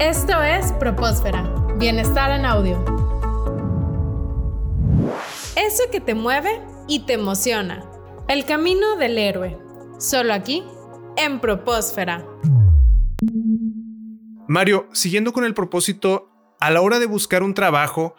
Esto es Propósfera, Bienestar en Audio. Eso que te mueve y te emociona. El camino del héroe. Solo aquí, en Propósfera. Mario, siguiendo con el propósito, a la hora de buscar un trabajo,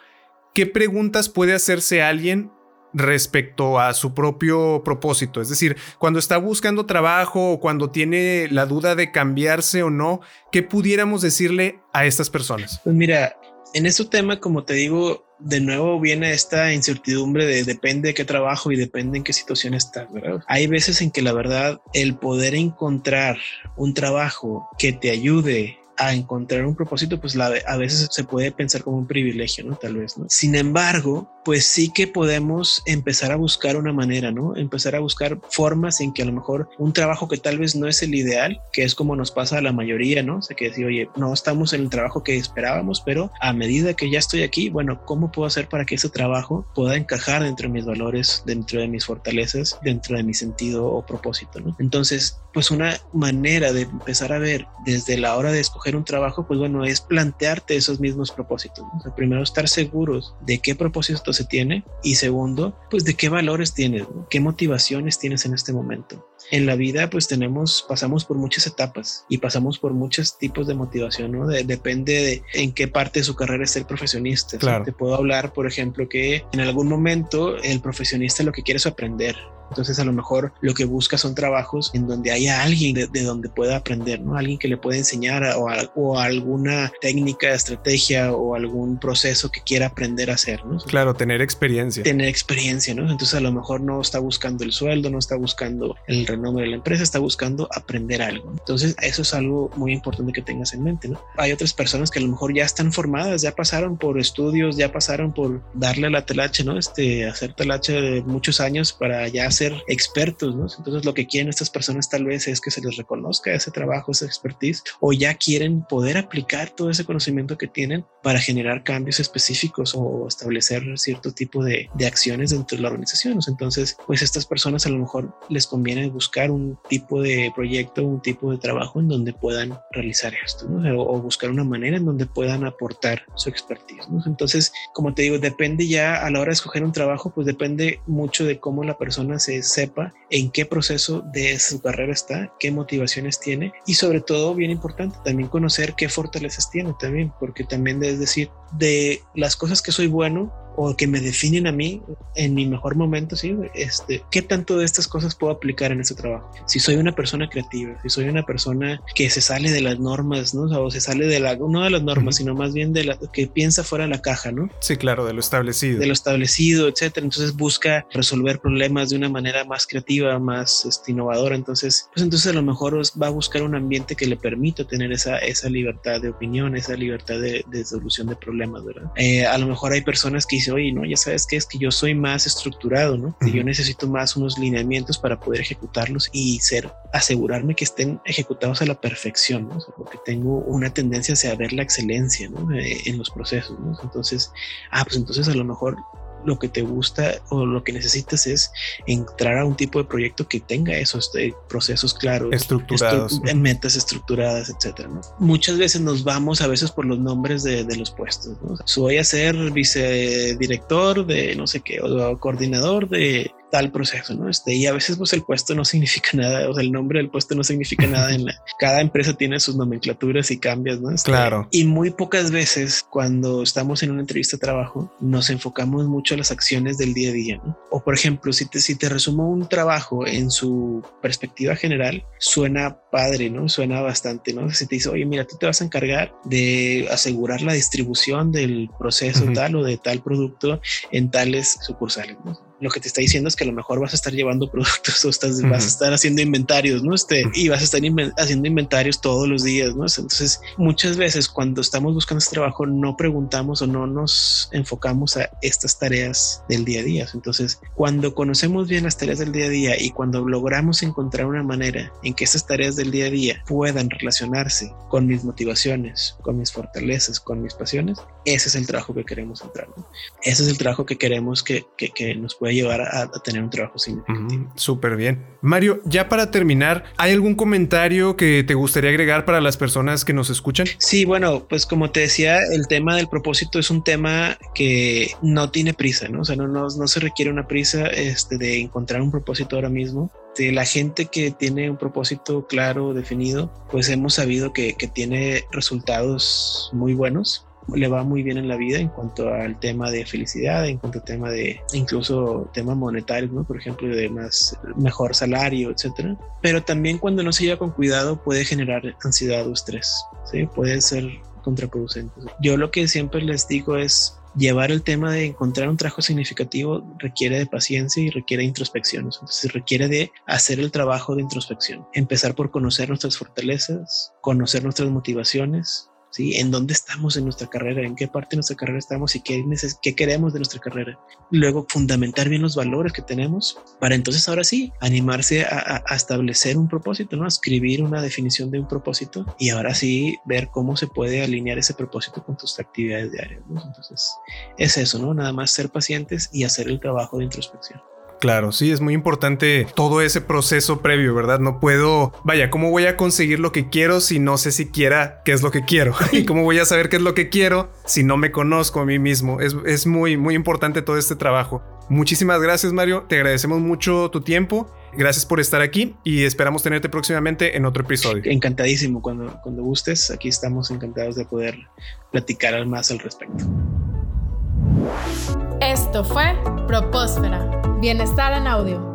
¿qué preguntas puede hacerse alguien respecto a su propio propósito. Es decir, cuando está buscando trabajo o cuando tiene la duda de cambiarse o no, ¿qué pudiéramos decirle a estas personas? Pues mira, en este tema, como te digo, de nuevo viene esta incertidumbre de depende de qué trabajo y depende en qué situación estás, ¿verdad? Hay veces en que la verdad el poder encontrar un trabajo que te ayude a encontrar un propósito, pues a veces se puede pensar como un privilegio, ¿no? Tal vez, ¿no? Sin embargo, pues sí que podemos empezar a buscar una manera, ¿no? Empezar a buscar formas en que a lo mejor un trabajo que tal vez no es el ideal, que es como nos pasa a la mayoría, ¿no? O sea, que decir, oye, no estamos en el trabajo que esperábamos, pero a medida que ya estoy aquí, bueno, ¿cómo puedo hacer para que ese trabajo pueda encajar dentro de mis valores, dentro de mis fortalezas, dentro de mi sentido o propósito, ¿no? Entonces, pues una manera de empezar a ver desde la hora de escoger un trabajo, pues bueno, es plantearte esos mismos propósitos. ¿no? O sea, primero estar seguros de qué propósito se tiene y segundo, pues de qué valores tienes, qué motivaciones tienes en este momento. En la vida, pues tenemos, pasamos por muchas etapas y pasamos por muchos tipos de motivación, ¿no? depende de en qué parte de su carrera está el profesionista. Claro. te puedo hablar, por ejemplo, que en algún momento el profesionista lo que quiere es aprender entonces a lo mejor lo que busca son trabajos en donde haya alguien de, donde pueda aprender, ¿no? Alguien que le pueda enseñar o, o, alguna técnica, estrategia o algún proceso que quiera aprender a hacer, ¿no? Claro, tener experiencia. Tener experiencia, ¿no? Entonces a lo mejor no está buscando el sueldo, no está buscando el renombre de la empresa, está buscando aprender algo. Entonces eso es algo muy importante que tengas en mente, ¿no? Hay otras personas que a lo mejor ya están formadas, ya pasaron por estudios, ya pasaron por darle a la telache, ¿no? Este, hacer telache de muchos años para ya hacer ser expertos, ¿no? Entonces lo que quieren estas personas tal vez es que se les reconozca ese trabajo, esa expertise, o ya quieren poder aplicar todo ese conocimiento que tienen para generar cambios específicos o establecer cierto tipo de, de acciones dentro de la organización. Entonces, pues estas personas a lo mejor les conviene buscar un tipo de proyecto, un tipo de trabajo en donde puedan realizar esto, ¿no? o, buscar una manera en donde puedan aportar su expertise. ¿no? Entonces, como te digo, depende ya a la hora de escoger un trabajo, pues depende mucho de cómo la persona se sepa en qué proceso de su carrera está, qué motivaciones tiene y sobre todo, bien importante, también conocer qué fortalezas tiene también, porque también es decir, de las cosas que soy bueno, o que me definen a mí en mi mejor momento, ¿sí? Este, ¿Qué tanto de estas cosas puedo aplicar en ese trabajo? Si soy una persona creativa, si soy una persona que se sale de las normas, ¿no? O se sale de la, no de las normas, sino más bien de la que piensa fuera de la caja, ¿no? Sí, claro, de lo establecido. De lo establecido, etcétera. Entonces busca resolver problemas de una manera más creativa, más este, innovadora. Entonces, pues entonces a lo mejor va a buscar un ambiente que le permita tener esa, esa libertad de opinión, esa libertad de, de solución de problemas, ¿verdad? Eh, a lo mejor hay personas que dice, oye, no, ya sabes que es que yo soy más estructurado, ¿no? Que yo necesito más unos lineamientos para poder ejecutarlos y ser, asegurarme que estén ejecutados a la perfección, ¿no? porque tengo una tendencia hacia ver la excelencia, ¿no? Eh, en los procesos, ¿no? Entonces, ah, pues entonces a lo mejor lo que te gusta o lo que necesitas es entrar a un tipo de proyecto que tenga esos eh, procesos claros, estructurados, metas estructuradas, etcétera. Muchas veces nos vamos a veces por los nombres de, los puestos. ¿no? voy a ser vicedirector de no sé qué o coordinador de tal proceso, ¿no? Este, y a veces pues el puesto no significa nada, o sea, el nombre del puesto no significa nada en la, cada empresa tiene sus nomenclaturas y cambios, ¿no? Este, claro. Y muy pocas veces cuando estamos en una entrevista de trabajo nos enfocamos mucho a las acciones del día a día, ¿no? O por ejemplo, si te, si te resumo un trabajo en su perspectiva general, suena padre, ¿no? Suena bastante, ¿no? Si te dice, oye, mira, tú te vas a encargar de asegurar la distribución del proceso tal o de tal producto en tales sucursales, ¿no? Lo que te está diciendo es que a lo mejor vas a estar llevando productos o estás, vas a estar haciendo inventarios, ¿no? Este, y vas a estar haciendo inventarios todos los días, ¿no? Entonces, muchas veces cuando estamos buscando este trabajo, no preguntamos o no nos enfocamos a estas tareas del día a día. Entonces, cuando conocemos bien las tareas del día a día y cuando logramos encontrar una manera en que estas tareas del día a día puedan relacionarse con mis motivaciones, con mis fortalezas, con mis pasiones, ese es el trabajo que queremos entrar. Ese es el trabajo que queremos que, que, nos pueda llevar a, tener un trabajo significativo. Súper bien. Mario, ya para terminar, ¿hay algún comentario que te gustaría agregar para las personas que nos escuchan? Sí, bueno, pues como te decía, el tema del propósito es un tema que no tiene prisa, ¿no? O sea, no, no, no se requiere una prisa este, de encontrar un propósito ahora mismo de la gente que tiene un propósito claro, definido, pues hemos sabido que, que, tiene resultados muy buenos le va muy bien en la vida en cuanto al tema de felicidad, en cuanto al tema de incluso temas monetarios, ¿no? Por ejemplo, de más mejor salario, etcétera. Pero también cuando no se lleva con cuidado puede generar ansiedad o estrés, ¿sí? Puede ser contraproducente. Yo lo que siempre les digo es llevar el tema de encontrar un trabajo significativo requiere de paciencia y requiere de introspección. Entonces requiere de hacer el trabajo de introspección. Empezar por conocer nuestras fortalezas, conocer nuestras motivaciones, ¿sí? En dónde estamos en nuestra carrera, en qué parte de nuestra carrera estamos y qué, qué queremos de nuestra carrera. Luego, fundamentar bien los valores que tenemos para entonces ahora sí animarse a, establecer un propósito, ¿no? A escribir una definición de un propósito y ahora sí ver cómo se puede alinear ese propósito con tus actividades diarias, Entonces, es eso, ¿no? Nada más ser pacientes y hacer el trabajo de introspección. Claro, sí, es muy importante todo ese proceso previo, ¿verdad? No puedo, vaya, ¿cómo voy a conseguir lo que quiero si no sé siquiera qué es lo que quiero? ¿Y cómo voy a saber qué es lo que quiero si no me conozco a mí mismo? Es, es muy, muy importante todo este trabajo. Muchísimas gracias, Mario. Te agradecemos mucho tu tiempo. Gracias por estar aquí y esperamos tenerte próximamente en otro episodio. Encantadísimo. Cuando, cuando gustes, aquí estamos encantados de poder platicar más al respecto. Esto fue Propósfera Bienestar en audio.